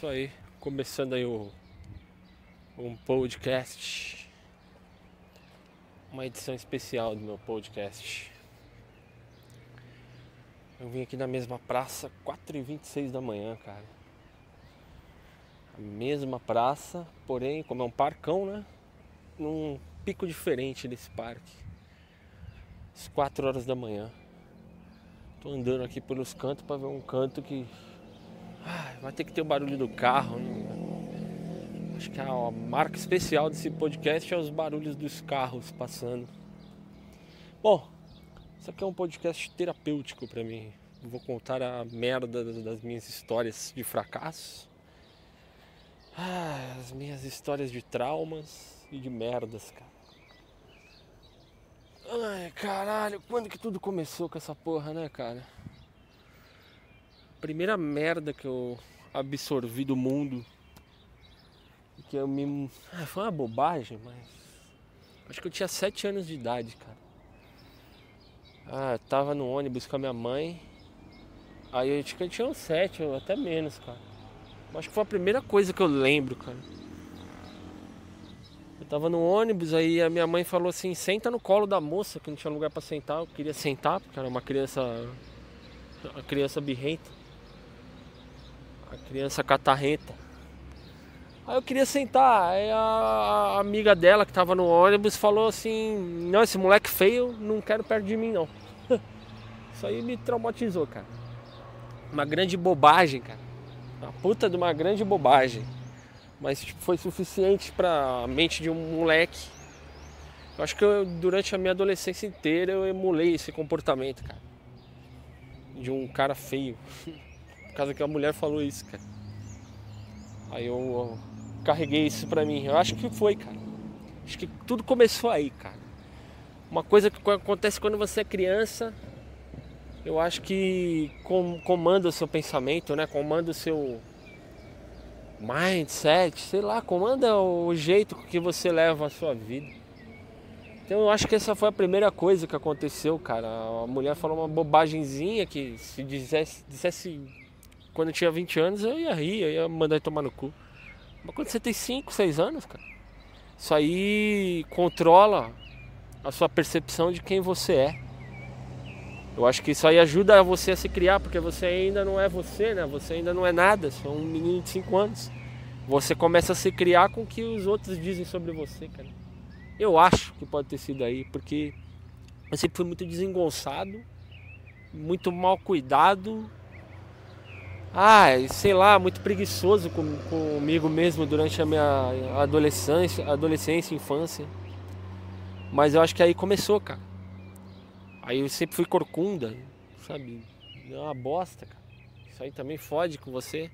Isso aí, começando aí o um podcast, uma edição especial do meu podcast. Eu vim aqui na mesma praça, 4h26 da manhã, cara. A mesma praça, porém, como é um parcão, né? Num pico diferente desse parque. Às 4 horas da manhã. Tô andando aqui pelos cantos para ver um canto que ah, vai ter que ter o barulho do carro. Né? Acho que a marca especial desse podcast é os barulhos dos carros passando. Bom, isso aqui é um podcast terapêutico para mim. vou contar a merda das minhas histórias de fracasso. Ah, as minhas histórias de traumas e de merdas, cara. Ai, caralho, quando que tudo começou com essa porra, né, cara? Primeira merda que eu absorvi do mundo. Que eu me. Ah, foi uma bobagem, mas. Acho que eu tinha 7 anos de idade, cara. Ah, eu tava no ônibus com a minha mãe. Aí eu acho que eu tinha uns 7, ou até menos, cara. Acho que foi a primeira coisa que eu lembro, cara. Eu tava no ônibus, aí a minha mãe falou assim: senta no colo da moça, que não tinha lugar para sentar. Eu queria sentar, porque era uma criança. Uma criança birrenta a criança catarrenta. Aí eu queria sentar, aí a amiga dela que tava no ônibus falou assim: Não, esse moleque feio, não quero perto de mim não. Isso aí me traumatizou, cara. Uma grande bobagem, cara. Uma puta de uma grande bobagem. Mas tipo, foi suficiente pra mente de um moleque. Eu acho que eu, durante a minha adolescência inteira eu emulei esse comportamento, cara. De um cara feio. Por causa que a mulher falou isso, cara. Aí eu, eu carreguei isso pra mim. Eu acho que foi, cara. Acho que tudo começou aí, cara. Uma coisa que acontece quando você é criança, eu acho que comanda o seu pensamento, né? Comanda o seu mindset, sei lá, comanda o jeito que você leva a sua vida. Então eu acho que essa foi a primeira coisa que aconteceu, cara. A mulher falou uma bobagemzinha que se dissesse, dissesse quando eu tinha 20 anos eu ia rir, eu ia mandar ele tomar no cu. Mas quando você tem 5, 6 anos, cara, isso aí controla a sua percepção de quem você é. Eu acho que isso aí ajuda você a se criar, porque você ainda não é você, né? Você ainda não é nada, você é um menino de 5 anos. Você começa a se criar com o que os outros dizem sobre você, cara. Eu acho que pode ter sido aí, porque eu sempre fui muito desengonçado, muito mal cuidado ah, sei lá, muito preguiçoso com, comigo mesmo durante a minha adolescência, adolescência, infância. Mas eu acho que aí começou, cara. Aí eu sempre fui corcunda, sabe? É uma bosta, cara. Isso aí também fode com você.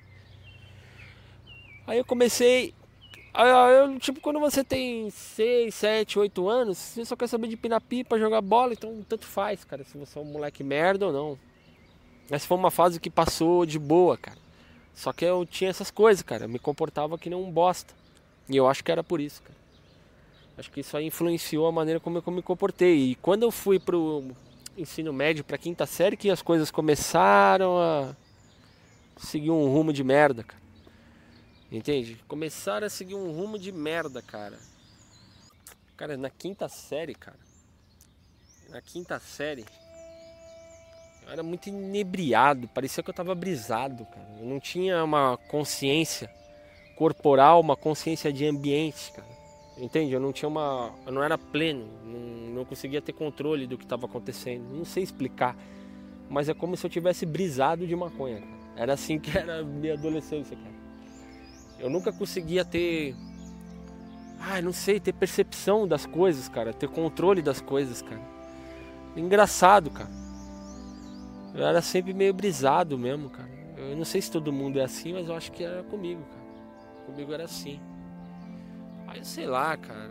Aí eu comecei. Eu, tipo, quando você tem 6, 7, 8 anos, você só quer saber de pinar pipa, jogar bola, então tanto faz, cara, se você é um moleque merda ou não. Essa foi uma fase que passou de boa, cara. Só que eu tinha essas coisas, cara. Eu me comportava que nem um bosta. E eu acho que era por isso, cara. Acho que isso aí influenciou a maneira como eu me comportei. E quando eu fui pro ensino médio, pra quinta série, que as coisas começaram a seguir um rumo de merda, cara. Entende? Começaram a seguir um rumo de merda, cara. Cara, na quinta série, cara. Na quinta série eu era muito inebriado, parecia que eu estava brisado, cara. Eu não tinha uma consciência corporal, uma consciência de ambiente, cara. Entende? Eu não tinha uma. Eu não era pleno, não, não conseguia ter controle do que estava acontecendo. Não sei explicar. Mas é como se eu tivesse brisado de maconha, cara. Era assim que era minha adolescência, cara. Eu nunca conseguia ter. Ah, não sei, ter percepção das coisas, cara. Ter controle das coisas, cara. Engraçado, cara. Eu era sempre meio brisado mesmo, cara. Eu não sei se todo mundo é assim, mas eu acho que era comigo, cara. Comigo era assim. Aí sei lá, cara.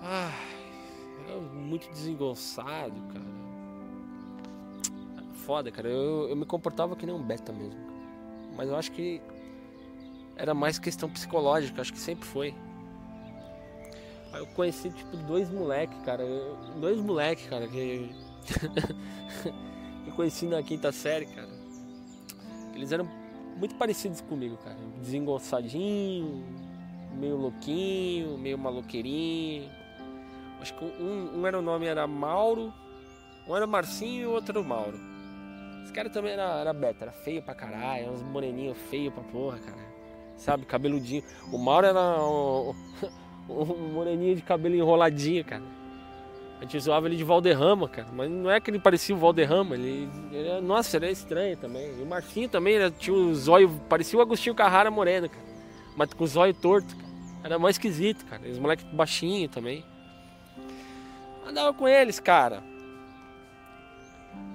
Ah, era muito desengonçado, cara. Foda, cara. Eu, eu me comportava que nem um beta mesmo. Mas eu acho que era mais questão psicológica, acho que sempre foi. Aí eu conheci, tipo, dois moleques, cara. Dois moleques, cara, que eu conheci na quinta série, cara. Eles eram muito parecidos comigo, cara. Desengonçadinho, meio louquinho, meio maloqueirinho. Acho que um, um era o nome era Mauro, um era Marcinho e o outro era o Mauro. Esse cara também era, era beta, era feio pra caralho, uns moreninhos feios pra porra, cara. Sabe, cabeludinho. O Mauro era um, um moreninho de cabelo enroladinho, cara. A gente zoava ele de Valderrama, cara. Mas não é que ele parecia o Valderrama. Ele, ele era, nossa, ele era estranho também. E o Marcinho também tinha um zóio. Parecia o Agostinho Carrara Moreno, cara. Mas com o zóio torto, cara. Era mais esquisito, cara. Os moleques baixinhos também. Andava com eles, cara.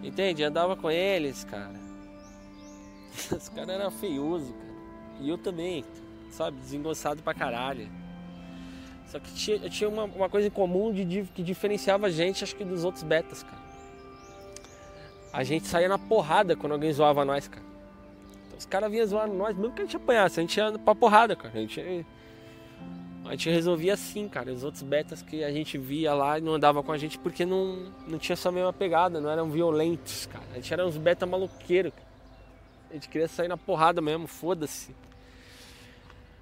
Entende? Andava com eles, cara. Os caras eram feiosos, cara. E eu também, sabe? Desengonçado pra caralho. Só que tinha, tinha uma, uma coisa em comum de, que diferenciava a gente, acho que, dos outros betas, cara. A gente saía na porrada quando alguém zoava nós, cara. Então, os caras vinham zoar nós, mesmo que a gente apanhasse, a gente ia pra porrada, cara. A gente, a gente resolvia assim, cara. Os outros betas que a gente via lá e não andava com a gente porque não, não tinha essa mesma pegada, não eram violentos, cara. A gente era uns beta maloqueiros, cara. A gente queria sair na porrada mesmo, foda-se.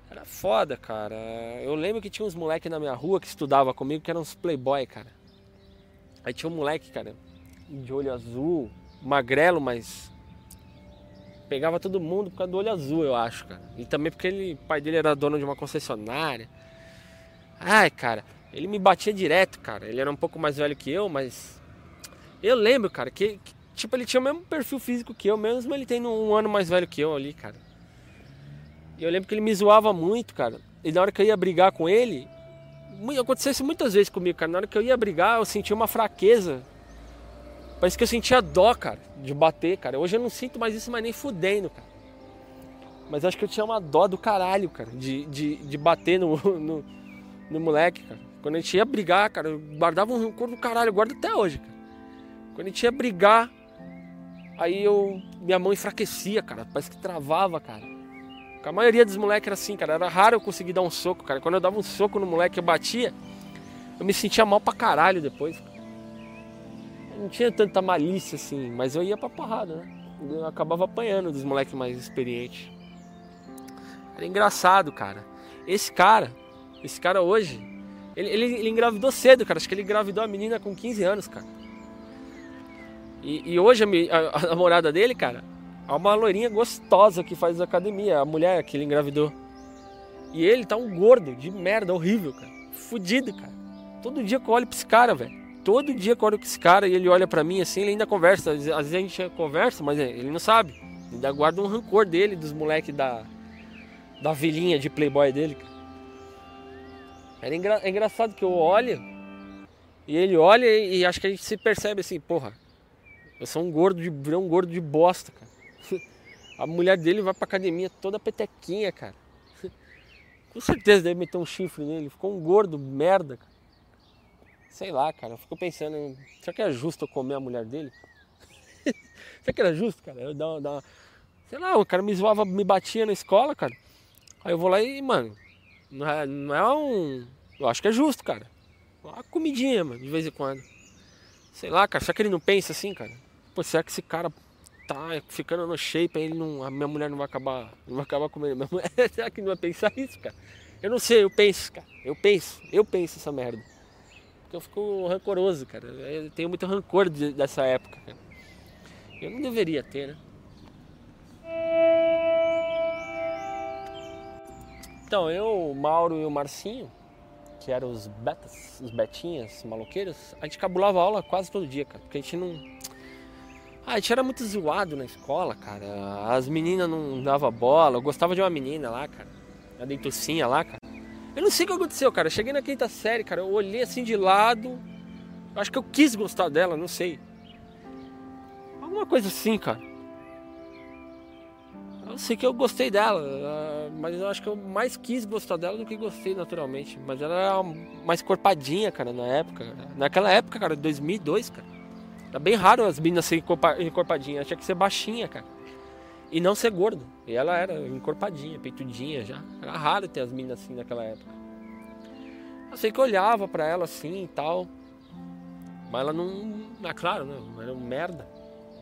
Era foda, cara. Eu lembro que tinha uns moleques na minha rua que estudava comigo que eram uns playboy, cara. Aí tinha um moleque, cara, de olho azul, magrelo, mas pegava todo mundo por causa do olho azul, eu acho, cara. E também porque ele, o pai dele era dono de uma concessionária. Ai, cara, ele me batia direto, cara. Ele era um pouco mais velho que eu, mas eu lembro, cara, que, que tipo ele tinha o mesmo perfil físico que eu, mesmo ele tendo um ano mais velho que eu ali, cara. E eu lembro que ele me zoava muito, cara. E na hora que eu ia brigar com ele, acontecesse muitas vezes comigo, cara. Na hora que eu ia brigar, eu sentia uma fraqueza. Parece que eu sentia dó, cara, de bater, cara. Hoje eu não sinto mais isso, mas nem fudendo, cara. Mas acho que eu tinha uma dó do caralho, cara, de, de, de bater no, no, no moleque, cara. Quando a gente ia brigar, cara, eu guardava um rancor do caralho, eu guardo até hoje, cara. Quando a gente ia brigar, aí eu. Minha mão enfraquecia, cara. Parece que travava, cara. A maioria dos moleques era assim, cara. Era raro eu conseguir dar um soco, cara. Quando eu dava um soco no moleque, eu batia, eu me sentia mal pra caralho depois. Não tinha tanta malícia assim, mas eu ia pra porrada, né? Eu acabava apanhando dos moleques mais experientes. Era engraçado, cara. Esse cara, esse cara hoje, ele, ele, ele engravidou cedo, cara. Acho que ele engravidou a menina com 15 anos, cara. E, e hoje a, a, a namorada dele, cara, Há uma loirinha gostosa que faz academia, a mulher que ele engravidou. E ele tá um gordo de merda, horrível, cara. Fudido, cara. Todo dia que eu olho pra esse cara, velho. Todo dia que eu olho pra esse cara e ele olha pra mim assim, ele ainda conversa. Às vezes a gente conversa, mas ele não sabe. Ainda guarda um rancor dele, dos moleques da, da vilinha de playboy dele, cara. Era engra, é engraçado que eu olho e ele olha e, e, acho que a gente se percebe assim, porra, eu sou um gordo de, um gordo de bosta, cara. A mulher dele vai pra academia toda petequinha, cara. Com certeza deve meter um chifre nele. Ficou um gordo, merda. Sei lá, cara. Eu fico pensando, será que é justo eu comer a mulher dele? será que era justo, cara? Eu dar, dar, sei lá, o cara me zoava, me batia na escola, cara. Aí eu vou lá e, mano, não é, não é um. Eu acho que é justo, cara. Uma comidinha, mano, de vez em quando. Sei lá, cara. Será que ele não pensa assim, cara? Pô, será que esse cara tá ficando no shape, aí não, a minha mulher não vai acabar, não vai acabar comendo. Minha mulher, será que não vai pensar isso, cara? Eu não sei, eu penso, cara. Eu penso, eu penso essa merda. Porque eu fico rancoroso, cara. Eu tenho muito rancor de, dessa época, cara. Eu não deveria ter, né? Então, eu, o Mauro e o Marcinho, que eram os betas, os betinhas, maloqueiros, a gente cabulava aula quase todo dia, cara. Porque a gente não ah, a gente era muito zoado na escola, cara. As meninas não davam bola. Eu gostava de uma menina lá, cara. A dentucinha lá, cara. Eu não sei o que aconteceu, cara. Eu cheguei na quinta série, cara. Eu olhei assim de lado. Eu acho que eu quis gostar dela, não sei. Alguma coisa assim, cara. Eu sei que eu gostei dela, mas eu acho que eu mais quis gostar dela do que gostei naturalmente. Mas ela era mais corpadinha, cara, na época. Naquela época, cara, 2002, cara. Era bem raro as meninas serem encorpadinhas. Tinha que ser baixinha, cara. E não ser gordo. E ela era encorpadinha, peitudinha já. Era raro ter as meninas assim naquela época. Eu sei que eu olhava pra ela assim e tal. Mas ela não. Ah, claro, né? Era um merda.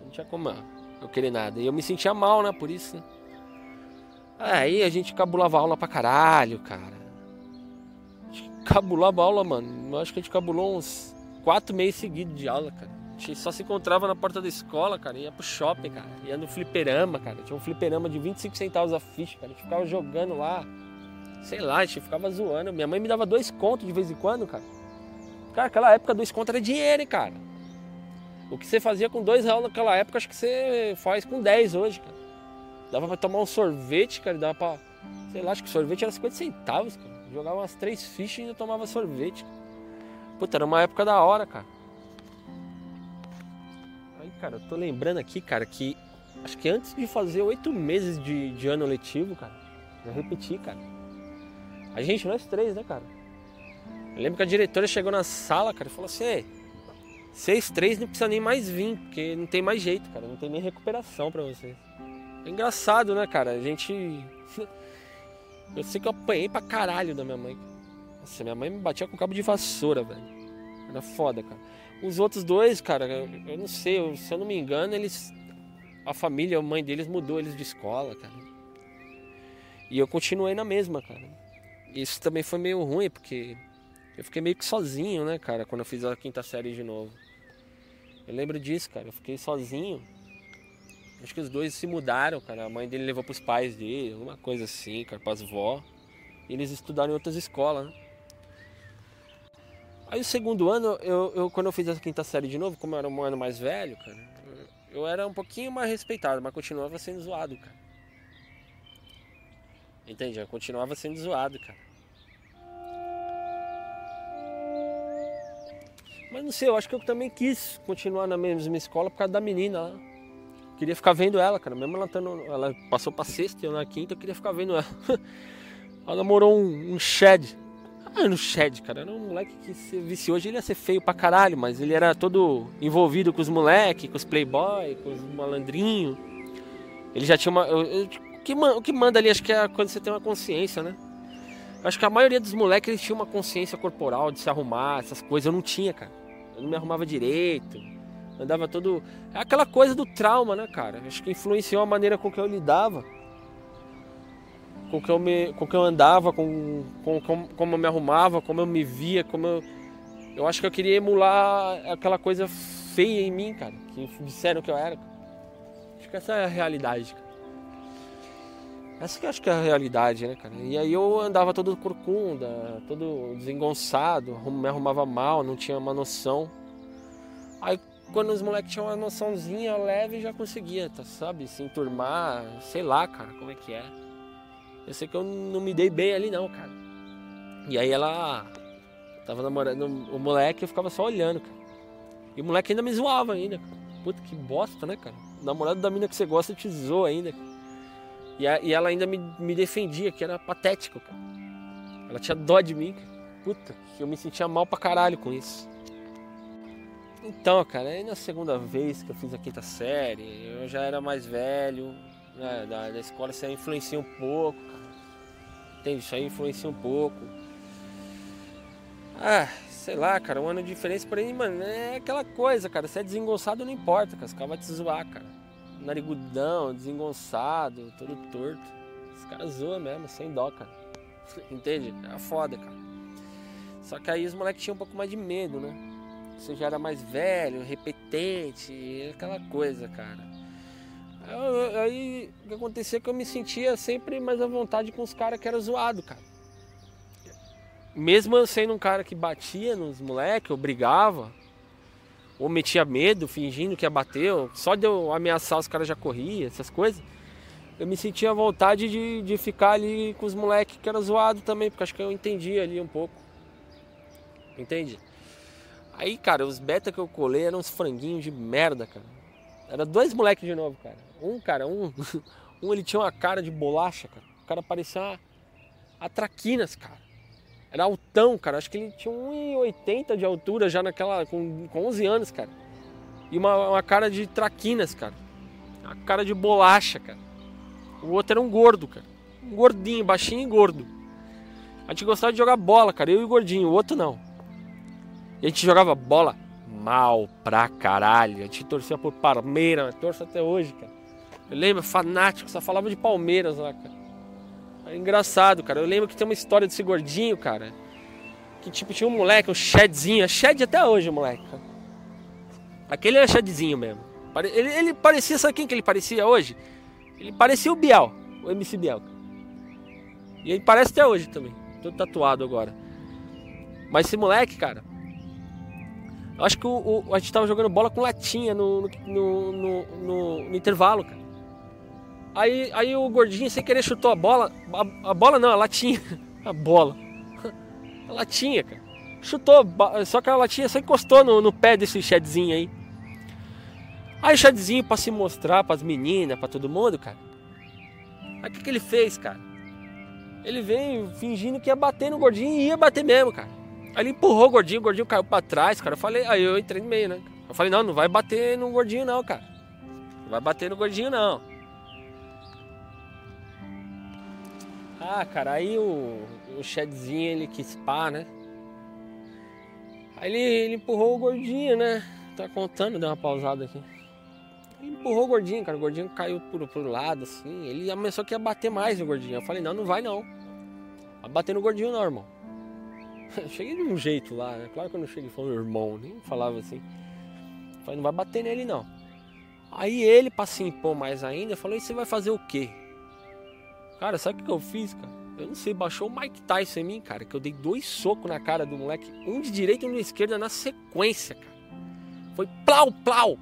Não tinha como eu querer nada. E eu me sentia mal, né? Por isso. Né? Aí a gente cabulava aula pra caralho, cara. Cabulava aula, mano. Eu acho que a gente cabulou uns quatro meses seguidos de aula, cara. Gente só se encontrava na porta da escola, cara. Ia pro shopping, cara. Ia no fliperama, cara. Tinha um fliperama de 25 centavos a ficha, cara. A gente ficava jogando lá. Sei lá, a gente ficava zoando. Minha mãe me dava dois contos de vez em quando, cara. Cara, aquela época dois contos era dinheiro, hein, cara. O que você fazia com dois reais naquela época, acho que você faz com 10 hoje, cara. Dava pra tomar um sorvete, cara. Dava pra. Sei lá, acho que sorvete era 50 centavos, cara. Jogava umas três fichas e ainda tomava sorvete. Puta, era uma época da hora, cara. Cara, eu tô lembrando aqui, cara, que acho que antes de fazer oito meses de, de ano letivo, cara, eu repeti, cara. A gente, nós três, né, cara? Eu lembro que a diretora chegou na sala, cara, e falou assim: vocês três não precisa nem mais vir, porque não tem mais jeito, cara. Não tem nem recuperação para vocês. É engraçado, né, cara? A gente. Eu sei que eu apanhei pra caralho da minha mãe. Nossa, minha mãe me batia com cabo de vassoura, velho. Era foda, cara. Os outros dois, cara, eu não sei, eu, se eu não me engano, eles. A família, a mãe deles mudou eles de escola, cara. E eu continuei na mesma, cara. Isso também foi meio ruim, porque eu fiquei meio que sozinho, né, cara, quando eu fiz a quinta série de novo. Eu lembro disso, cara. Eu fiquei sozinho. Acho que os dois se mudaram, cara. A mãe dele levou pros pais dele, alguma coisa assim, cara, pras vó. E eles estudaram em outras escolas, né? Aí o segundo ano, eu, eu, quando eu fiz a quinta série de novo, como eu era um ano mais velho, cara, eu era um pouquinho mais respeitado, mas continuava sendo zoado, cara. Entende? Eu continuava sendo zoado, cara. Mas não sei, eu acho que eu também quis continuar na mesma escola por causa da menina lá. Queria ficar vendo ela, cara. Mesmo ela, tendo, ela passou pra sexta e eu na quinta, eu queria ficar vendo ela. ela namorou um, um Shed. Ah, no Shed, cara. Era um moleque que se visse hoje, ele ia ser feio pra caralho, mas ele era todo envolvido com os moleques, com os playboy, com os malandrinhos. Ele já tinha uma. O, que, o que manda ali, acho que é quando você tem uma consciência, né? Acho que a maioria dos moleques eles tinham uma consciência corporal de se arrumar, essas coisas. Eu não tinha, cara. Eu não me arrumava direito. Andava todo. É aquela coisa do trauma, né, cara? Acho que influenciou a maneira com que eu lidava. Com que eu, me, com que eu andava, com, com, com como eu me arrumava, como eu me via, como eu. Eu acho que eu queria emular aquela coisa feia em mim, cara. Que disseram que eu era. Acho que essa é a realidade, cara. Essa que eu acho que é a realidade, né, cara? E aí eu andava todo corcunda, todo desengonçado, me arrumava mal, não tinha uma noção. Aí quando os moleques tinham uma noçãozinha leve, já conseguia, tá, sabe? Se enturmar, sei lá, cara, como é que é. Eu sei que eu não me dei bem ali não, cara. E aí ela tava namorando o moleque, eu ficava só olhando, cara. E o moleque ainda me zoava ainda. Puta que bosta, né, cara? O namorado da mina que você gosta te zoa ainda. E, a, e ela ainda me, me defendia, que era patético, cara. Ela tinha dó de mim, cara. Puta, que eu me sentia mal pra caralho com isso. Então, cara, aí na segunda vez que eu fiz a quinta série, eu já era mais velho, né, da, da escola isso aí influencia um pouco, cara. Entende? Isso aí influencia um pouco. Ah, sei lá, cara, um ano de diferença, porém, mano, é aquela coisa, cara. Se é desengonçado, não importa, cara. Os caras vão te zoar, cara narigudão, desengonçado, todo torto. Os caras zoam mesmo, sem dó, cara. Entende? É foda, cara. Só que aí os moleques tinham um pouco mais de medo, né? Você já era mais velho, repetente, aquela coisa, cara. Aí o que acontecia é que eu me sentia sempre mais à vontade com os caras que eram zoado, cara. Mesmo eu sendo um cara que batia nos moleques, eu brigava, ou metia medo, fingindo que ia bater, só de eu ameaçar os caras já corria, essas coisas. Eu me sentia à vontade de, de ficar ali com os moleques que era zoado também, porque acho que eu entendia ali um pouco. Entende? Aí, cara, os beta que eu colei eram uns franguinhos de merda, cara. Era dois moleques de novo, cara. Um, cara, um, um ele tinha uma cara de bolacha, cara. O cara parecia uma, a traquinas, cara. Era altão, cara. Acho que ele tinha 1,80 de altura já naquela. Com, com 11 anos, cara. E uma, uma cara de traquinas, cara. Uma cara de bolacha, cara. O outro era um gordo, cara. Um gordinho, baixinho e gordo. A gente gostava de jogar bola, cara. Eu e o gordinho, o outro não. E a gente jogava bola mal pra caralho. A gente torcia por Palmeiras, torço até hoje, cara. Eu lembro, fanático, só falava de Palmeiras lá, cara. É engraçado, cara. Eu lembro que tem uma história desse gordinho, cara. Que tipo, tinha um moleque, um Shedzinho. É Shed até hoje, moleque. Aquele era Shedzinho mesmo. Ele, ele parecia, sabe quem que ele parecia hoje? Ele parecia o Biel, o MC Biel. E ele parece até hoje também. Todo tatuado agora. Mas esse moleque, cara. Eu acho que o, o, a gente tava jogando bola com latinha no, no, no, no, no intervalo, cara. Aí, aí o gordinho, sem querer, chutou a bola. A, a bola não, a latinha. A bola. A latinha, cara. Chutou, só que a latinha só encostou no, no pé desse Shedzinho aí. Aí o Shedzinho, pra se mostrar pras meninas, pra todo mundo, cara. Aí o que, que ele fez, cara? Ele veio fingindo que ia bater no gordinho e ia bater mesmo, cara. Aí ele empurrou o gordinho, o gordinho caiu pra trás, cara. Eu falei, aí eu entrei no meio, né? Eu falei, não, não vai bater no gordinho não, cara. Não vai bater no gordinho não. Ah, cara, aí o, o Shedzinho ele quis pá, né? Aí ele, ele empurrou o gordinho, né? Tá contando, deu uma pausada aqui. Ele empurrou o gordinho, cara. O gordinho caiu por, por lado, assim. Ele começou que ia bater mais no gordinho. Eu falei, não, não vai não. Vai bater no gordinho não, irmão. cheguei de um jeito lá, né? Claro que eu não cheguei falando irmão, nem falava assim. Falei, não vai bater nele não. Aí ele, pra se impor mais ainda, falou, e você vai fazer o quê? Cara, sabe o que eu fiz, cara? Eu não sei, baixou o Mike Tyson em mim, cara, que eu dei dois socos na cara do moleque, um de direita e um de esquerda na sequência, cara. Foi plau, plau.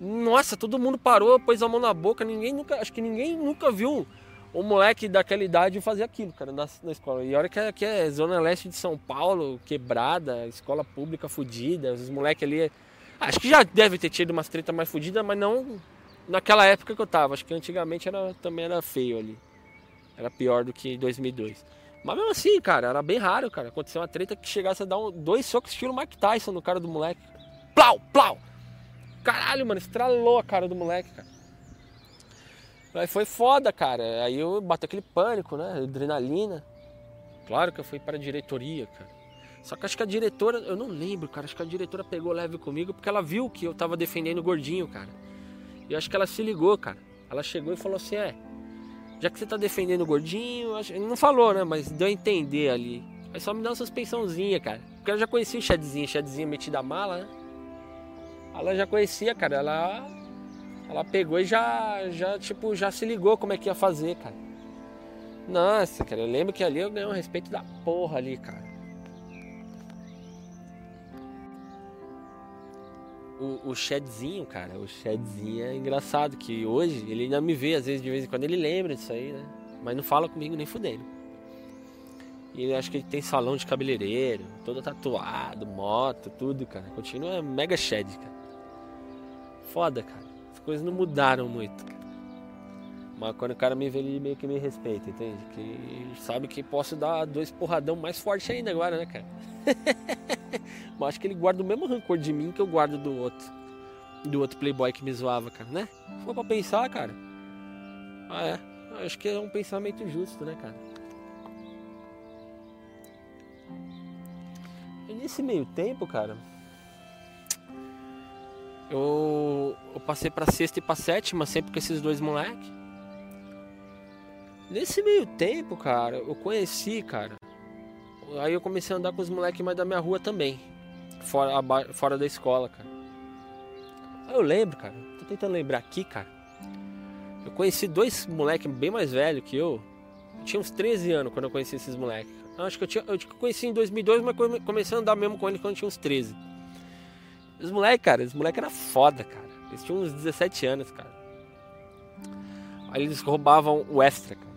Nossa, todo mundo parou, pôs a mão na boca, ninguém nunca, acho que ninguém nunca viu um moleque daquela idade fazer aquilo, cara, na, na escola. E olha que, é, que é zona leste de São Paulo, quebrada, escola pública fodida, os moleques ali. Acho que já deve ter tido umas treta mais fodidas, mas não naquela época que eu tava. Acho que antigamente era, também era feio ali. Era pior do que 2002. Mas mesmo assim, cara, era bem raro, cara. Aconteceu uma treta que chegasse a dar um, dois socos estilo Mike Tyson no cara do moleque. Plau, plau! Caralho, mano, estralou a cara do moleque, cara. Aí foi foda, cara. Aí eu bati aquele pânico, né? Adrenalina. Claro que eu fui para a diretoria, cara. Só que acho que a diretora, eu não lembro, cara. Acho que a diretora pegou leve comigo porque ela viu que eu tava defendendo o gordinho, cara. E acho que ela se ligou, cara. Ela chegou e falou assim: é, já que você tá defendendo o gordinho, ele não falou, né? Mas deu a entender ali. Aí só me dá uma suspensãozinha, cara. Porque ela já conhecia o Chadzinho, Chadzinho metido a mala, né? Ela já conhecia, cara. Ela ela pegou e já já tipo já se ligou como é que ia fazer, cara. Nossa, cara, eu lembro que ali eu ganhei um respeito da porra ali, cara. O, o cara, o Shedzinho é engraçado, que hoje ele ainda me vê, às vezes, de vez em quando ele lembra disso aí, né? Mas não fala comigo nem fudendo. E ele acho que ele tem salão de cabeleireiro, todo tatuado, moto, tudo, cara. Continua mega Shed, cara. Foda, cara. As coisas não mudaram muito. Mas quando o cara me vê, ele meio que me respeita, entende? Que sabe que posso dar dois porradão mais forte ainda agora, né, cara? Mas acho que ele guarda o mesmo rancor de mim que eu guardo do outro. Do outro playboy que me zoava, cara, né? For pra pensar, cara. Ah, é. Acho que é um pensamento justo, né, cara? E nesse meio tempo, cara. Eu, eu passei pra sexta e pra sétima, sempre com esses dois moleques. Nesse meio tempo, cara, eu conheci, cara. Aí eu comecei a andar com os moleques mais da minha rua também. Fora, fora da escola, cara. Aí eu lembro, cara. Tô tentando lembrar aqui, cara. Eu conheci dois moleques bem mais velhos que eu. eu. tinha uns 13 anos quando eu conheci esses moleques. Acho que eu, tinha, eu conheci em 2002, mas comecei a andar mesmo com eles quando eu tinha uns 13. Os moleques, cara, os moleques eram foda, cara. Eles tinham uns 17 anos, cara. Aí eles roubavam o extra, cara.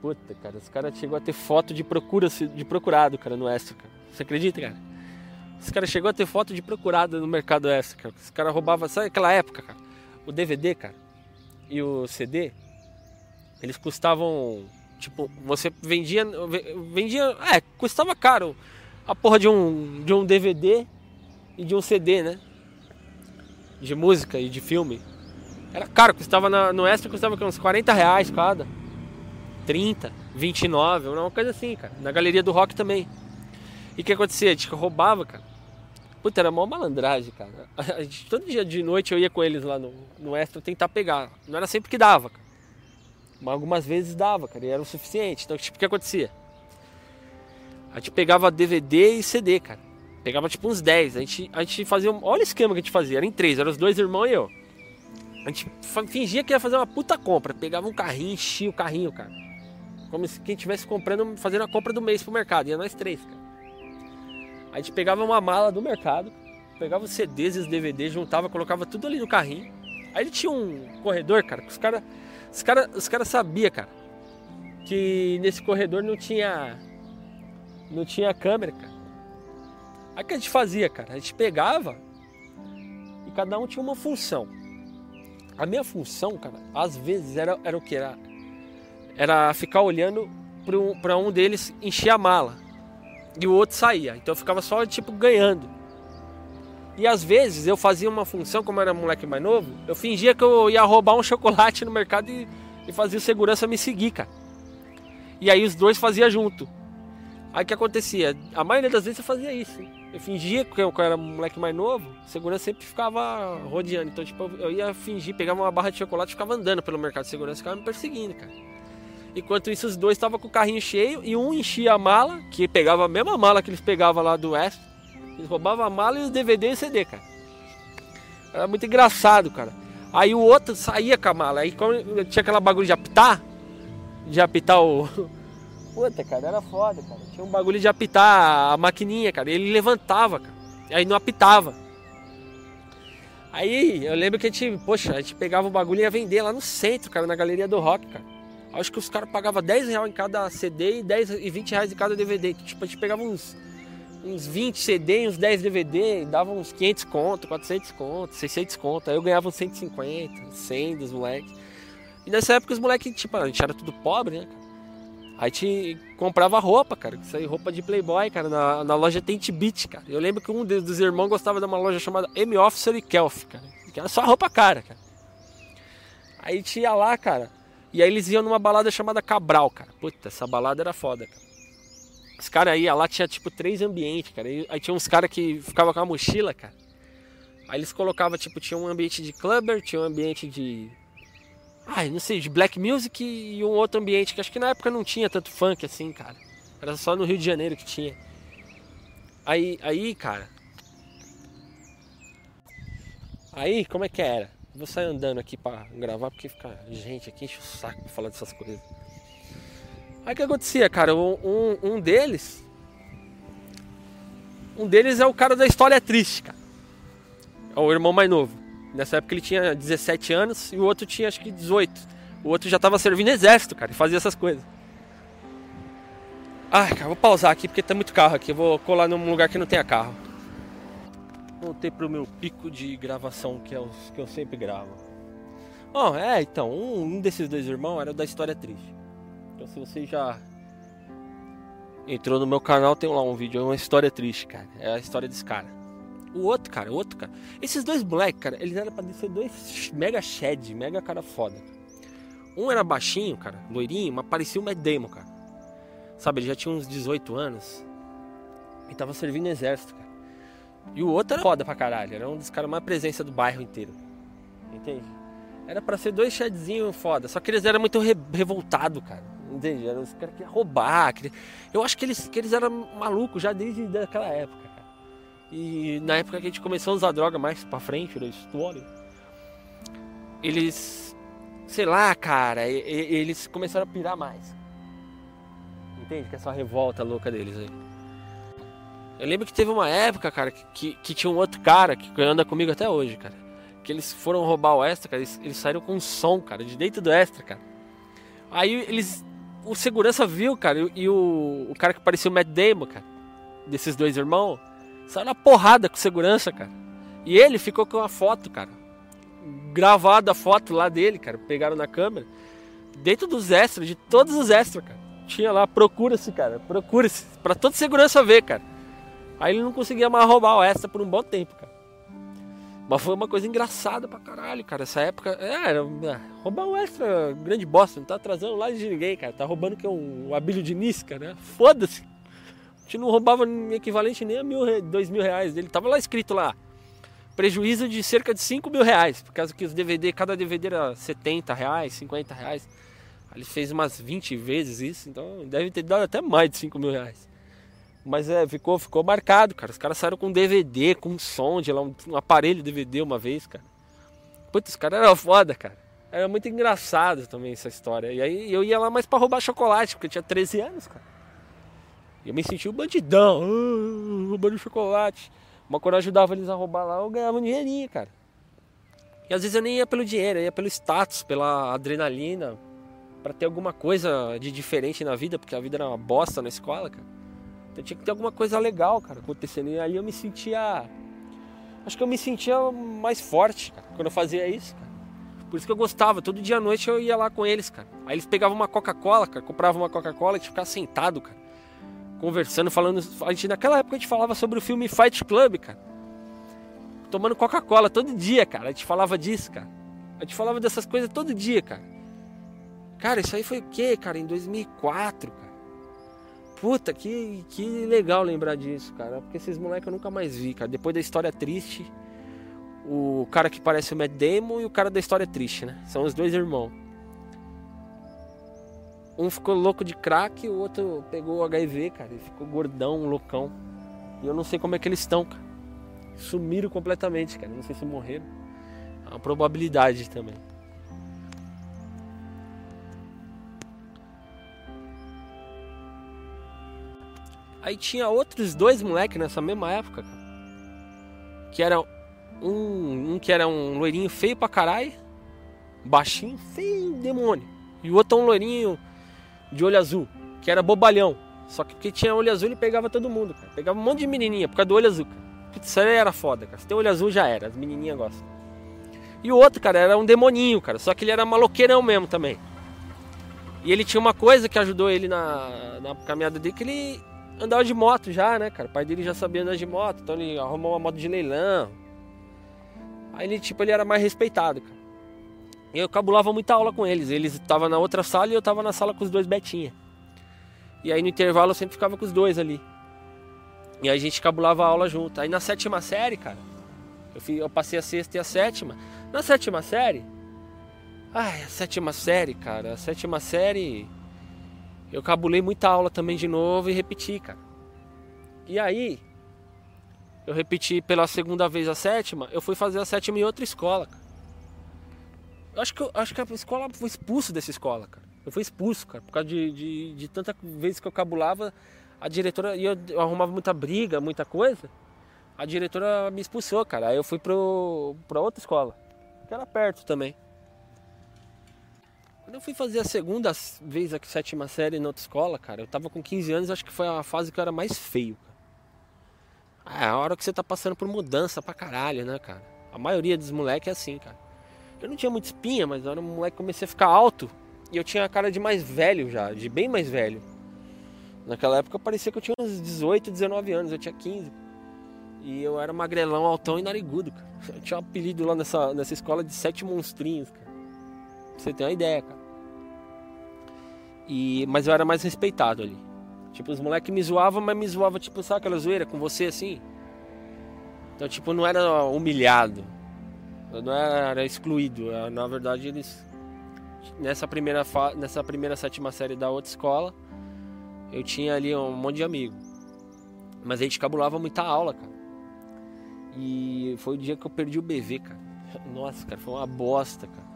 Puta, cara, os caras chegou a ter foto de procura de procurado, cara, no extra, cara. Você acredita, cara? Os caras chegou a ter foto de procurado no mercado extra, cara. Os caras roubavam, sabe aquela época, cara? O DVD, cara, e o CD, eles custavam, tipo, você vendia, vendia, é, custava caro a porra de um, de um DVD e de um CD, né? De música e de filme. Era caro, custava na, no extra, custava uns 40 reais cada. 30, 29, uma coisa assim, cara. Na galeria do rock também. E o que acontecia? A gente roubava, cara. Puta, era mó malandragem, cara. A gente, todo dia de noite eu ia com eles lá no, no extra tentar pegar. Não era sempre que dava, cara. Mas algumas vezes dava, cara, e era o suficiente. Então, tipo, o que acontecia? A gente pegava DVD e CD, cara. Pegava tipo uns 10. A gente, a gente fazia. Olha o esquema que a gente fazia. Era em três, eram os dois irmãos e eu. A gente fingia que ia fazer uma puta compra. Pegava um carrinho, enchia o carrinho, cara. Como se quem estivesse comprando, fazendo a compra do mês pro mercado. Ia nós três, cara. A gente pegava uma mala do mercado, pegava os CDs e os DVDs, juntava, colocava tudo ali no carrinho. Aí ele tinha um corredor, cara, que os caras os cara, os cara sabiam, cara, que nesse corredor não tinha. Não tinha câmera, cara. Aí o que a gente fazia, cara? A gente pegava e cada um tinha uma função. A minha função, cara, às vezes era, era o que? Era, era ficar olhando para um, um deles encher a mala e o outro saía. Então eu ficava só tipo ganhando. E às vezes eu fazia uma função, como eu era moleque mais novo, eu fingia que eu ia roubar um chocolate no mercado e, e fazia o segurança me seguir, cara. E aí os dois faziam junto. Aí o que acontecia? A maioria das vezes eu fazia isso. Eu fingia que eu, era moleque mais novo, o segurança sempre ficava rodeando. Então, tipo, eu ia fingir, pegava uma barra de chocolate e ficava andando pelo mercado de segurança, ficava me perseguindo, cara. Enquanto isso, os dois estavam com o carrinho cheio e um enchia a mala, que pegava a mesma mala que eles pegavam lá do Oeste. Eles roubavam a mala e os DVD e CD, cara. Era muito engraçado, cara. Aí o outro saía com a mala. Aí como tinha aquela bagulho de apitar, de apitar o. Puta, cara, era foda, cara. Tinha um bagulho de apitar a maquininha, cara. Ele levantava, cara. Aí não apitava. Aí eu lembro que a gente, poxa, a gente pegava o bagulho e ia vender lá no centro, cara, na galeria do rock, cara. Acho que os caras pagavam 10 reais em cada CD e 10 e 20 reais em cada DVD. Tipo, a gente pegava uns, uns 20 CD e uns 10 DVD, dava uns 500 conto, 400 conto, 600 conto. Aí eu ganhava uns 150, 100 dos moleques. E nessa época os moleques, tipo, a gente era tudo pobre, né? Aí a gente comprava roupa, cara. Isso aí, roupa de Playboy, cara, na, na loja Tent Beat, cara. Eu lembro que um dos irmãos gostava de uma loja chamada M Officer e Kelf, cara. Que era só roupa cara, cara. Aí a gente ia lá, cara. E aí eles iam numa balada chamada Cabral, cara. Puta, essa balada era foda, cara. Os caras iam lá, tinha tipo três ambientes, cara. Aí tinha uns caras que ficavam com a mochila, cara. Aí eles colocavam, tipo, tinha um ambiente de clubber, tinha um ambiente de. Ai, não sei, de black music e um outro ambiente que acho que na época não tinha tanto funk assim, cara. Era só no Rio de Janeiro que tinha. Aí, aí, cara. Aí, como é que era? Vou sair andando aqui para gravar porque fica gente aqui enche o saco pra falar dessas coisas. Aí o que acontecia, cara? Um, um, deles. Um deles é o cara da história triste, cara. É o irmão mais novo. Nessa época ele tinha 17 anos e o outro tinha acho que 18. O outro já tava servindo exército, cara, e fazia essas coisas. Ai, cara, vou pausar aqui porque tem muito carro aqui. Eu vou colar num lugar que não tenha carro voltei pro meu pico de gravação que é o que eu sempre gravo. Bom, é, então, um, um desses dois irmãos era o da história triste. Então se você já entrou no meu canal, tem lá um vídeo, é uma história triste, cara. É a história desse cara. O outro, cara, o outro, cara. Esses dois moleques, cara, eles eram pra ser dois mega shed, mega cara foda. Um era baixinho, cara, loirinho, mas parecia Matt Damon, cara. Sabe, ele já tinha uns 18 anos. E tava servindo exército, cara. E o outro era foda pra caralho. Era um dos caras mais presença do bairro inteiro. Entende? Era pra ser dois chadzinhos foda. Só que eles eram muito re revoltados, cara. Entende? Eram os caras que iam roubar. Que... Eu acho que eles, que eles eram malucos já desde aquela época, cara. E na época que a gente começou a usar droga mais pra frente da história, eles. Sei lá, cara, eles começaram a pirar mais. Entende? Que essa revolta louca deles aí. Eu lembro que teve uma época, cara, que, que tinha um outro cara que anda comigo até hoje, cara. Que eles foram roubar o extra, cara. Eles, eles saíram com um som, cara, de dentro do extra, cara. Aí eles. O segurança viu, cara, e, e o, o cara que parecia o Matt Damon, cara, desses dois irmãos, saiu na porrada com segurança, cara. E ele ficou com a foto, cara. Gravada a foto lá dele, cara. Pegaram na câmera. Dentro dos extras, de todos os extras, cara. Tinha lá, procura-se, cara. Procura-se. Pra toda segurança ver, cara. Aí ele não conseguia mais roubar o extra por um bom tempo, cara. Mas foi uma coisa engraçada pra caralho, cara. Essa época. É, era, é, roubar o extra, grande bosta. Não tá trazendo lá de ninguém, cara. Tá roubando que é um, um de Nisca, né? Foda-se. A gente não roubava equivalente nem a mil, dois mil reais dele. Tava lá escrito lá. Prejuízo de cerca de 5 mil reais. Por causa que os DVD, cada DVD era 70 reais, 50 reais. Ele fez umas 20 vezes isso, então deve ter dado até mais de 5 mil reais. Mas é, ficou, ficou marcado, cara. Os caras saíram com DVD, com som de lá, um, um aparelho DVD uma vez, cara. Putz, os caras eram foda, cara. Era muito engraçado também essa história. E aí eu ia lá mais pra roubar chocolate, porque eu tinha 13 anos, cara. E eu me sentia um bandidão, uh, roubando chocolate. Mas quando eu ajudava eles a roubar lá, eu ganhava um dinheirinho, cara. E às vezes eu nem ia pelo dinheiro, eu ia pelo status, pela adrenalina, para ter alguma coisa de diferente na vida, porque a vida era uma bosta na escola, cara. Então tinha que ter alguma coisa legal, cara, acontecendo. E ali eu me sentia. Acho que eu me sentia mais forte, cara, quando eu fazia isso, cara. Por isso que eu gostava. Todo dia à noite eu ia lá com eles, cara. Aí eles pegavam uma Coca-Cola, cara, compravam uma Coca-Cola e ficar sentado, cara. Conversando, falando. A gente, naquela época a gente falava sobre o filme Fight Club, cara. Tomando Coca-Cola todo dia, cara. A gente falava disso, cara. A gente falava dessas coisas todo dia, cara. Cara, isso aí foi o quê, cara? Em 2004, cara. Puta, que, que legal lembrar disso, cara. Porque esses moleques eu nunca mais vi, cara. Depois da história triste, o cara que parece o Matt Damon e o cara da história triste, né? São os dois irmãos. Um ficou louco de crack e o outro pegou HIV, cara. E ficou gordão, loucão. E eu não sei como é que eles estão, cara. Sumiram completamente, cara. Não sei se morreram. É uma probabilidade também. Aí tinha outros dois moleques nessa mesma época. Que era um, um que era um loirinho feio pra caralho, baixinho, feio demônio. E o outro um loirinho de olho azul, que era bobalhão. Só que porque tinha olho azul ele pegava todo mundo, cara. Pegava um monte de menininha por causa do olho azul, cara. Isso aí era foda, cara. Se tem olho azul já era, as menininhas gostam. E o outro, cara, era um demoninho, cara. Só que ele era maloqueirão mesmo também. E ele tinha uma coisa que ajudou ele na, na caminhada dele, que ele andava de moto já, né, cara? O pai dele já sabia andar de moto, então ele arrumou uma moto de leilão. Aí ele, tipo, ele era mais respeitado, cara. E eu cabulava muita aula com eles. Eles estavam na outra sala e eu tava na sala com os dois Betinha. E aí no intervalo eu sempre ficava com os dois ali. E aí a gente cabulava a aula junto. Aí na sétima série, cara, eu, fui, eu passei a sexta e a sétima. Na sétima série, ai, a sétima série, cara, a sétima série eu cabulei muita aula também de novo e repeti, cara. E aí, eu repeti pela segunda vez a sétima, eu fui fazer a sétima em outra escola, cara. Eu acho que, eu, acho que a escola foi expulso dessa escola, cara. Eu fui expulso, cara, por causa de, de, de tanta vezes que eu cabulava, a diretora, e eu, eu, arrumava muita briga, muita coisa, a diretora me expulsou, cara. Aí eu fui pro, pra outra escola, que era perto também. Quando eu fui fazer a segunda vez a sétima série na outra escola, cara, eu tava com 15 anos, acho que foi a fase que eu era mais feio, cara. É a hora que você tá passando por mudança pra caralho, né, cara? A maioria dos moleques é assim, cara. Eu não tinha muita espinha, mas eu era um moleque que comecei a ficar alto. E eu tinha a cara de mais velho já, de bem mais velho. Naquela época parecia que eu tinha uns 18, 19 anos, eu tinha 15. E eu era magrelão, altão e narigudo, cara. Eu tinha um apelido lá nessa, nessa escola de sete monstrinhos, cara. Pra você ter uma ideia, cara. E, mas eu era mais respeitado ali. Tipo, os moleques me zoavam, mas me zoavam, tipo, sabe aquela zoeira com você assim? Então, tipo, não era humilhado. Não era, era excluído. Na verdade, eles. Nessa primeira, fa... nessa primeira sétima série da outra escola, eu tinha ali um monte de amigo. Mas a gente cabulava muita aula, cara. E foi o dia que eu perdi o BV, cara. Nossa, cara, foi uma bosta, cara.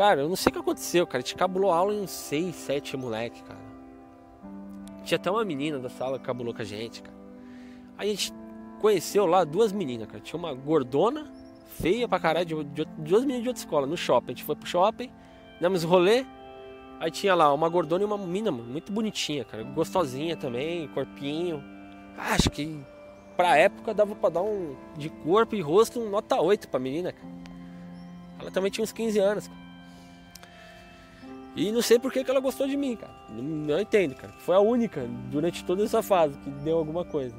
Cara, eu não sei o que aconteceu, cara. A gente cabulou aula em 6, 7 moleque, cara. Tinha até uma menina da sala que cabulou com a gente, cara. Aí a gente conheceu lá duas meninas, cara. Tinha uma gordona, feia pra caralho, de, de, duas meninas de outra escola, no shopping. A gente foi pro shopping, demos rolê. Aí tinha lá uma gordona e uma menina, mano, muito bonitinha, cara. Gostosinha também, corpinho. Acho que pra época dava pra dar um de corpo e rosto um nota 8 pra menina, cara. Ela também tinha uns 15 anos, cara. E não sei por que, que ela gostou de mim, cara. Não, não, entendo, cara. Foi a única durante toda essa fase que deu alguma coisa.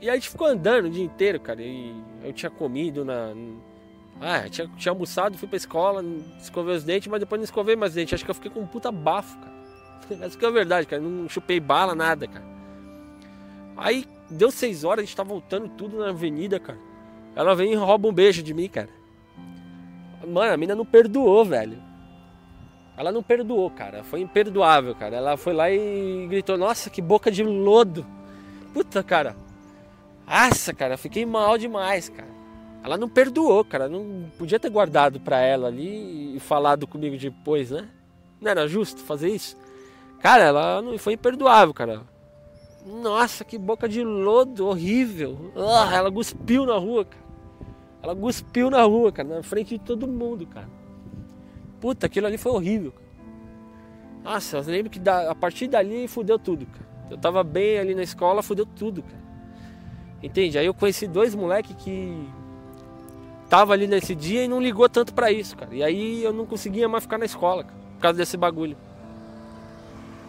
E aí a gente ficou andando o dia inteiro, cara. E eu tinha comido na. Ah, tinha, tinha almoçado, fui pra escola, escovei os dentes, mas depois não escovei mais os dentes. Acho que eu fiquei com um puta bafo, cara. Essa que é a verdade, cara. Não chupei bala, nada, cara. Aí deu seis horas, a gente tá voltando tudo na avenida, cara. Ela vem e rouba um beijo de mim, cara. Mano, a mina não perdoou, velho. Ela não perdoou, cara. Foi imperdoável, cara. Ela foi lá e gritou: Nossa, que boca de lodo. Puta, cara. Nossa, cara, fiquei mal demais, cara. Ela não perdoou, cara. Não podia ter guardado pra ela ali e falado comigo depois, né? Não era justo fazer isso? Cara, ela não foi imperdoável, cara. Nossa, que boca de lodo horrível. Ela cuspiu na rua, cara. Ela cuspiu na rua, cara, na frente de todo mundo, cara. Puta, aquilo ali foi horrível. Cara. Nossa, eu lembro que da, a partir dali fudeu tudo, cara. Eu tava bem ali na escola, fudeu tudo, cara. Entende? Aí eu conheci dois moleques que tava ali nesse dia e não ligou tanto para isso, cara. E aí eu não conseguia mais ficar na escola, cara, por causa desse bagulho.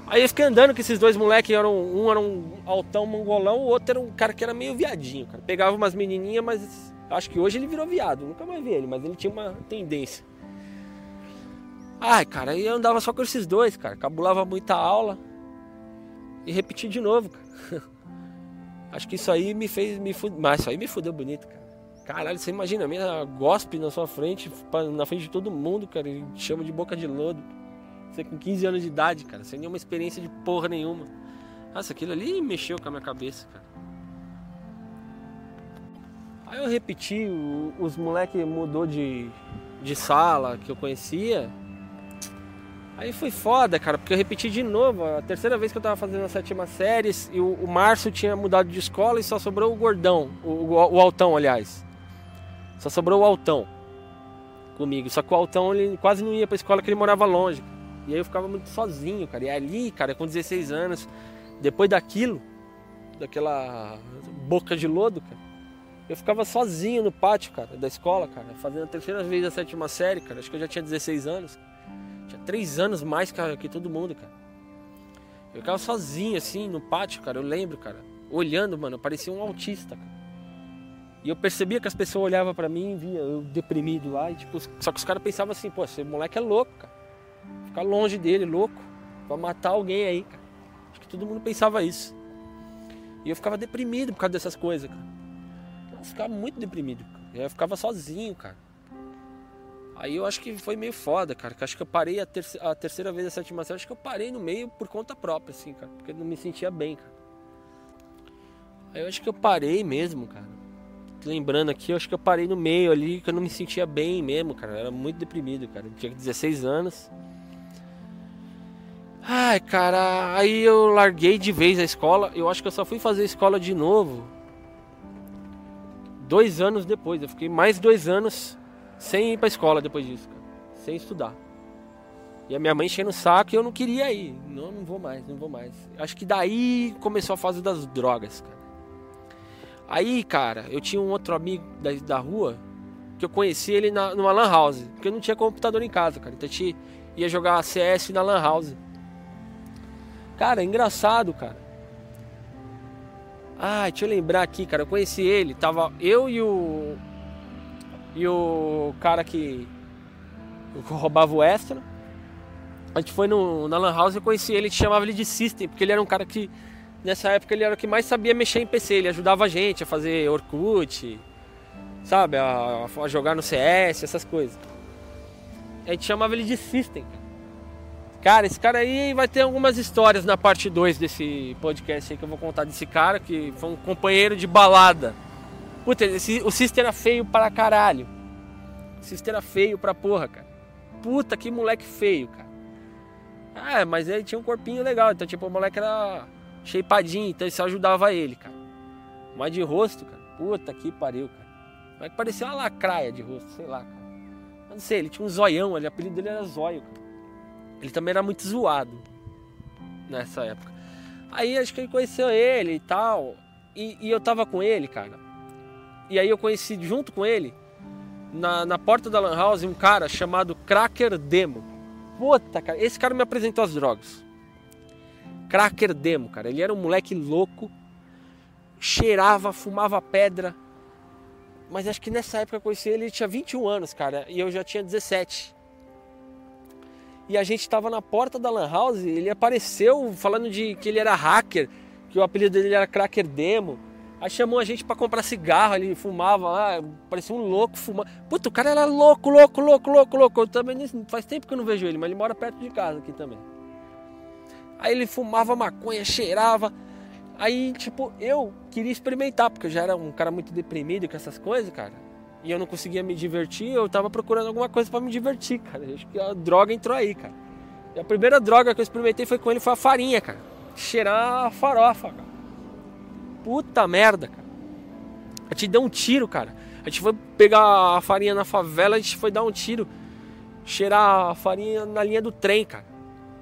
Aí eu fiquei andando com esses dois moleques, eram, um era um altão mongolão, o outro era um cara que era meio viadinho, cara. Pegava umas menininhas, mas acho que hoje ele virou viado, nunca mais vi ele, mas ele tinha uma tendência. Ai, cara, eu andava só com esses dois, cara. Cabulava muita aula e repeti de novo, cara. Acho que isso aí me fez me fuder, mas isso aí me fudeu bonito, cara. Caralho, você imagina a minha gospe na sua frente, na frente de todo mundo, cara, e chama de boca de lodo. Você com 15 anos de idade, cara, sem nenhuma experiência de porra nenhuma. Nossa, aquilo ali mexeu com a minha cabeça, cara. Aí eu repeti, os moleques mudou de, de sala que eu conhecia. Aí foi foda, cara, porque eu repeti de novo. A terceira vez que eu tava fazendo a sétima série, e o, o Márcio tinha mudado de escola e só sobrou o gordão, o, o, o altão, aliás. Só sobrou o altão comigo. Só que o altão ele quase não ia pra escola, porque ele morava longe. E aí eu ficava muito sozinho, cara. E ali, cara, com 16 anos, depois daquilo, daquela boca de lodo, cara, eu ficava sozinho no pátio, cara, da escola, cara, fazendo a terceira vez a sétima série, cara. Acho que eu já tinha 16 anos. 3 anos mais que, que todo mundo, cara. Eu ficava sozinho, assim, no pátio, cara. Eu lembro, cara. Olhando, mano, eu parecia um autista, cara. E eu percebia que as pessoas olhavam para mim e via eu deprimido lá. E, tipo, só que os caras pensavam assim, pô, esse moleque é louco, cara. Ficar longe dele, louco. Vai matar alguém aí, cara. Acho que todo mundo pensava isso. E eu ficava deprimido por causa dessas coisas, cara. Eu ficava muito deprimido. Cara. Eu ficava sozinho, cara. Aí eu acho que foi meio foda, cara. Que acho que eu parei a, terceira, a terceira vez a sétima série. Acho que eu parei no meio por conta própria, assim, cara. Porque eu não me sentia bem, cara. Aí eu acho que eu parei mesmo, cara lembrando aqui, eu acho que eu parei no meio ali, que eu não me sentia bem mesmo, cara. Eu era muito deprimido, cara. Eu tinha 16 anos. Ai, cara, aí eu larguei de vez a escola. Eu acho que eu só fui fazer escola de novo dois anos depois. Eu fiquei mais dois anos sem ir pra escola depois disso, cara. Sem estudar. E a minha mãe enchendo o saco e eu não queria ir. Não, não vou mais, não vou mais. Acho que daí começou a fase das drogas, cara. Aí, cara, eu tinha um outro amigo da, da rua que eu conheci ele na, numa lan house, porque eu não tinha computador em casa, cara. Então a gente ia jogar CS na lan house. Cara, é engraçado, cara. Ah, deixa eu lembrar aqui, cara. Eu conheci ele, tava eu e o e o cara que, roubava o extra. A gente foi no, na lan house e conheci ele, a gente chamava ele de System, porque ele era um cara que nessa época ele era o que mais sabia mexer em PC, ele ajudava a gente a fazer Orkut, sabe, a, a jogar no CS, essas coisas. A gente chamava ele de System. Cara, esse cara aí vai ter algumas histórias na parte 2 desse podcast aí que eu vou contar desse cara que foi um companheiro de balada. Puta, esse, o System era feio para caralho. O System era feio pra porra, cara. Puta, que moleque feio, cara. Ah, mas ele tinha um corpinho legal, então tipo, o moleque era shapeadinho, então isso ajudava ele, cara. Mas de rosto, cara, puta que pariu, cara. Mas parecia uma lacraia de rosto, sei lá, cara. Não sei, ele tinha um zoião, o apelido dele era zóio, cara. Ele também era muito zoado nessa época. Aí acho que ele conheceu ele e tal. E, e, eu tava com ele, cara. E aí eu conheci junto com ele, na, na porta da Lan House, um cara chamado Cracker Demo. Puta, cara, esse cara me apresentou as drogas. Cracker Demo, cara. Ele era um moleque louco, cheirava, fumava pedra. Mas acho que nessa época eu conheci ele, ele tinha 21 anos, cara, e eu já tinha 17. E a gente estava na porta da Lan House, ele apareceu falando de que ele era hacker, que o apelido dele era Cracker Demo. Aí chamou a gente para comprar cigarro, ele fumava lá, parecia um louco fumando. Puta, o cara era louco, louco, louco, louco, louco. Eu também faz tempo que eu não vejo ele, mas ele mora perto de casa aqui também. Aí ele fumava maconha, cheirava. Aí, tipo, eu queria experimentar, porque eu já era um cara muito deprimido com essas coisas, cara. E eu não conseguia me divertir, eu tava procurando alguma coisa para me divertir, cara. Acho que a droga entrou aí, cara. E a primeira droga que eu experimentei foi com ele, foi a farinha, cara. Cheirar a farofa, cara. Puta merda, cara. A gente deu um tiro, cara. A gente foi pegar a farinha na favela, a gente foi dar um tiro. Cheirar a farinha na linha do trem, cara.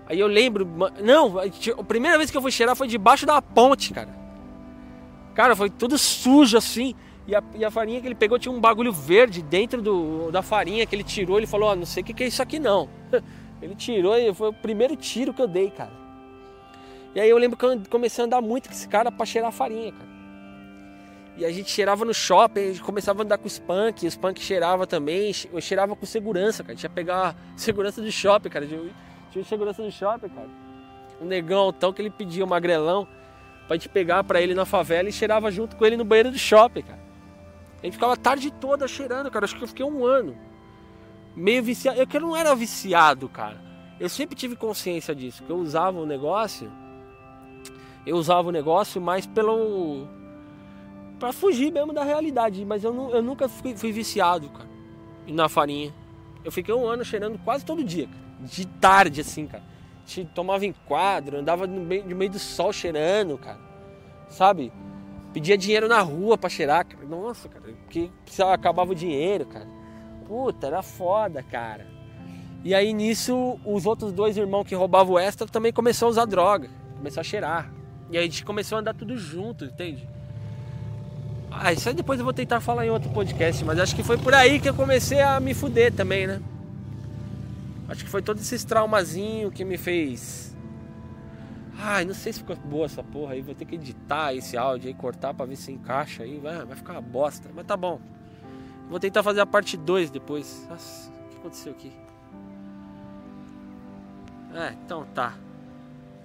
Aí eu lembro. Não, a primeira vez que eu fui cheirar foi debaixo da ponte, cara. Cara, foi tudo sujo assim. E a, e a farinha que ele pegou tinha um bagulho verde dentro do, da farinha que ele tirou. Ele falou: oh, não sei o que, que é isso aqui não. Ele tirou e foi o primeiro tiro que eu dei, cara. E aí eu lembro que eu comecei a andar muito com esse cara pra cheirar farinha, cara. E a gente cheirava no shopping, começava a andar com o Spunk, o Spunk cheirava também, eu cheirava com segurança, cara. A gente ia pegar segurança do shopping, cara. Tinha segurança do shopping, cara. Um negão, então, que ele pedia um magrelão pra gente pegar pra ele na favela e cheirava junto com ele no banheiro do shopping, cara. A gente ficava a tarde toda cheirando, cara. Acho que eu fiquei um ano. Meio viciado. Eu que não era viciado, cara. Eu sempre tive consciência disso. Que eu usava o negócio. Eu usava o negócio mais pelo. pra fugir mesmo da realidade. Mas eu, eu nunca fui, fui viciado, cara. Na farinha. Eu fiquei um ano cheirando quase todo dia, cara de tarde, assim, cara. Tomava enquadro, andava no meio, no meio do sol cheirando, cara. Sabe? Pedia dinheiro na rua pra cheirar, cara. Nossa, cara, porque acabava o dinheiro, cara. Puta, era foda, cara. E aí nisso, os outros dois irmãos que roubavam extra também começaram a usar droga. Começaram a cheirar. E aí a gente começou a andar tudo junto, entende? Ah, isso aí depois eu vou tentar falar em outro podcast, mas acho que foi por aí que eu comecei a me fuder também, né? Acho que foi todos esses traumazinhos que me fez. Ai, não sei se ficou boa essa porra aí. Vou ter que editar esse áudio aí, cortar pra ver se encaixa aí. Vai, vai ficar uma bosta. Mas tá bom. Vou tentar fazer a parte 2 depois. Nossa, o que aconteceu aqui? É, então tá.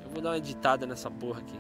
Eu vou dar uma editada nessa porra aqui.